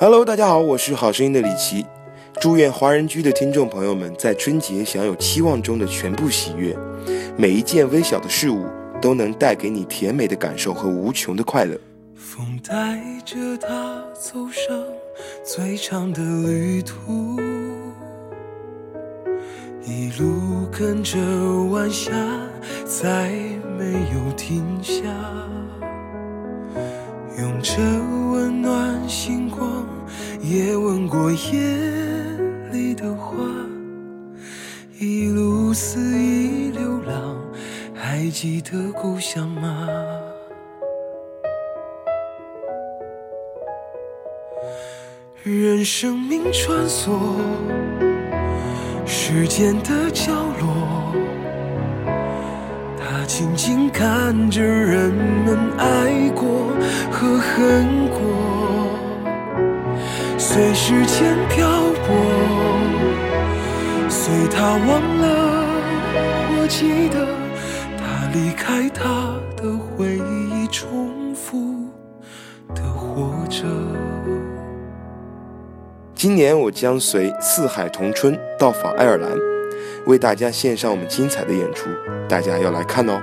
Hello，大家好，我是好声音的李琦。祝愿华人居的听众朋友们在春节享有期望中的全部喜悦，每一件微小的事物都能带给你甜美的感受和无穷的快乐。风带着他走上最长的旅途，一路跟着晚霞，再没有停下，用着温暖星光，也吻过夜。里的花，一路肆意流浪，还记得故乡吗？任生命穿梭时间的角落，他静静看着人们爱过和恨过，随时间漂泊。随他忘了，我记得他离开，他的回忆重复的活着。今年我将随四海同春到访爱尔兰，为大家献上我们精彩的演出，大家要来看哦。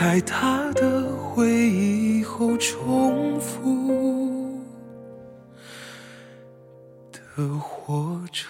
在他的回忆后重复的活着。